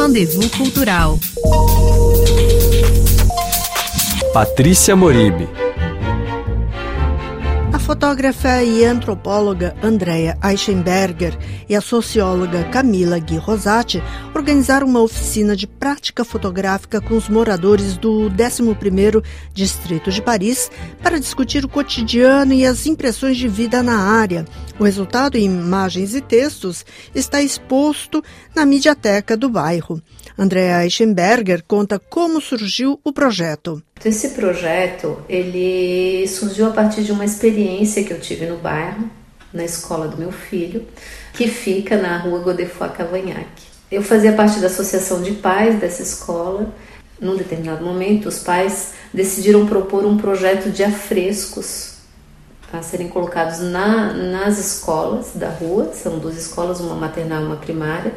Rendezvous Cultural. Patrícia Moribe. Fotógrafa e antropóloga Andrea Eichenberger e a socióloga Camila Gui Rosati organizaram uma oficina de prática fotográfica com os moradores do 11º Distrito de Paris para discutir o cotidiano e as impressões de vida na área. O resultado em imagens e textos está exposto na mediateca do bairro. Andrea Eichenberger conta como surgiu o projeto. Esse projeto ele surgiu a partir de uma experiência que eu tive no bairro, na escola do meu filho, que fica na rua Godefroy Cavagnac. Eu fazia parte da associação de pais dessa escola. Num determinado momento, os pais decidiram propor um projeto de afrescos a serem colocados na, nas escolas da rua, são duas escolas, uma maternal e uma primária,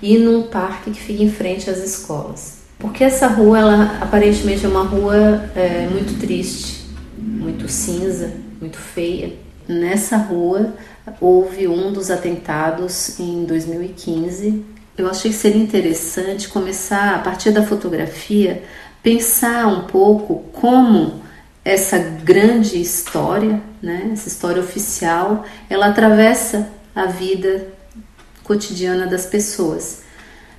e num parque que fica em frente às escolas. Porque essa rua, ela aparentemente é uma rua é, muito triste, muito cinza, muito feia. Nessa rua houve um dos atentados em 2015. Eu achei que seria interessante começar, a partir da fotografia, pensar um pouco como essa grande história, né, essa história oficial, ela atravessa a vida cotidiana das pessoas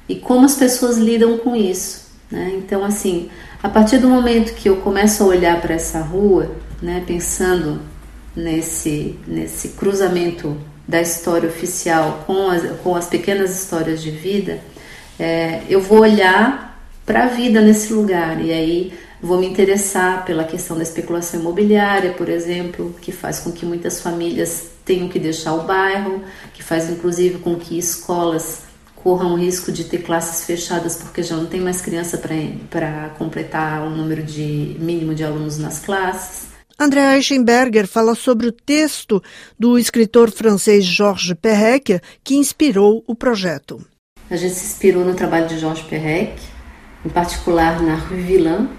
e como as pessoas lidam com isso. Né? Então, assim, a partir do momento que eu começo a olhar para essa rua, né, pensando nesse, nesse cruzamento da história oficial com as, com as pequenas histórias de vida, é, eu vou olhar para a vida nesse lugar e aí vou me interessar pela questão da especulação imobiliária, por exemplo, que faz com que muitas famílias tenham que deixar o bairro, que faz inclusive com que escolas corram o risco de ter classes fechadas porque já não tem mais criança para completar o número de mínimo de alunos nas classes. André Eichenberger fala sobre o texto do escritor francês Georges Perec que inspirou o projeto. A gente se inspirou no trabalho de Georges Perec, em particular na Rue Villain,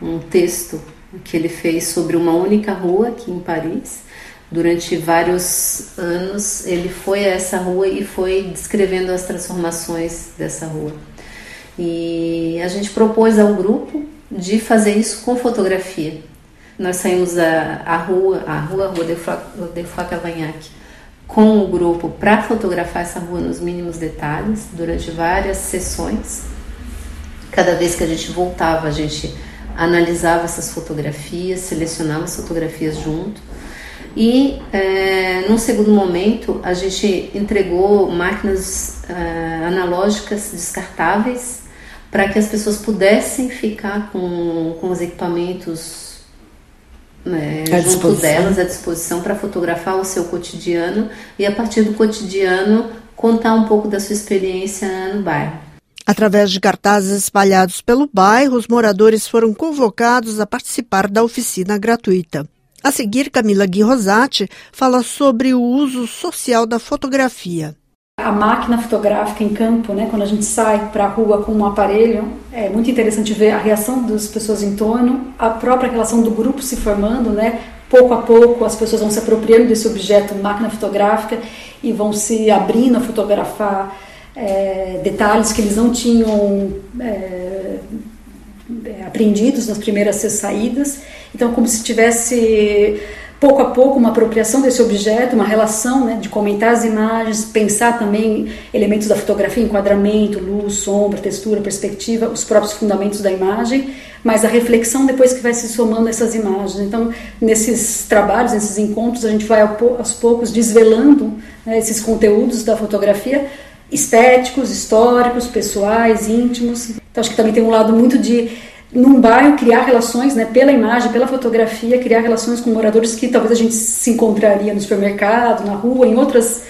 um texto que ele fez sobre uma única rua aqui em Paris, durante vários anos ele foi a essa rua e foi descrevendo as transformações dessa rua. E a gente propôs ao grupo de fazer isso com fotografia. Nós saímos a, a rua, a rua Rua de Cavagnac, com o grupo para fotografar essa rua nos mínimos detalhes durante várias sessões. Cada vez que a gente voltava, a gente analisava essas fotografias, selecionava as fotografias junto e, é, num segundo momento, a gente entregou máquinas é, analógicas descartáveis para que as pessoas pudessem ficar com, com os equipamentos é, junto delas à disposição para fotografar o seu cotidiano e, a partir do cotidiano, contar um pouco da sua experiência no bairro. Através de cartazes espalhados pelo bairro, os moradores foram convocados a participar da oficina gratuita. A seguir, Camila Gui Rosati fala sobre o uso social da fotografia. A máquina fotográfica em campo, né, quando a gente sai para a rua com um aparelho, é muito interessante ver a reação das pessoas em torno, a própria relação do grupo se formando, né, pouco a pouco as pessoas vão se apropriando desse objeto, máquina fotográfica, e vão se abrindo a fotografar é, detalhes que eles não tinham é, aprendidos nas primeiras saídas. Então, como se tivesse pouco a pouco uma apropriação desse objeto, uma relação né, de comentar as imagens, pensar também elementos da fotografia, enquadramento, luz, sombra, textura, perspectiva, os próprios fundamentos da imagem, mas a reflexão depois que vai se somando essas imagens. Então, nesses trabalhos, nesses encontros, a gente vai aos poucos desvelando né, esses conteúdos da fotografia estéticos, históricos, pessoais, íntimos. Então, acho que também tem um lado muito de num bairro criar relações, né, pela imagem, pela fotografia, criar relações com moradores que talvez a gente se encontraria no supermercado, na rua, em outras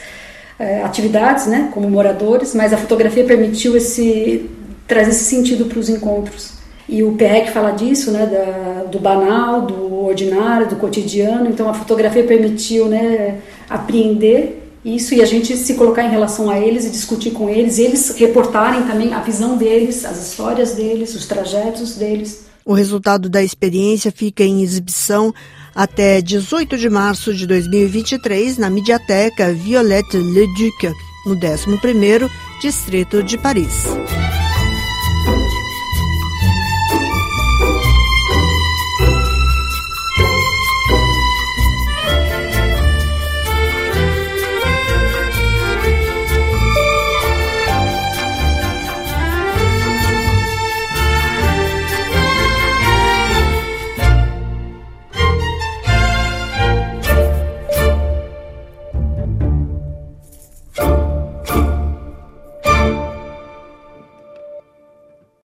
é, atividades, né, como moradores, mas a fotografia permitiu esse trazer esse sentido para os encontros. E o PREC fala disso, né, da, do banal, do ordinário, do cotidiano. Então a fotografia permitiu, né, apreender isso e a gente se colocar em relação a eles e discutir com eles, e eles reportarem também a visão deles, as histórias deles, os trajetos deles. O resultado da experiência fica em exibição até 18 de março de 2023 na Mediateca Violette-le-Duc, no 11º Distrito de Paris.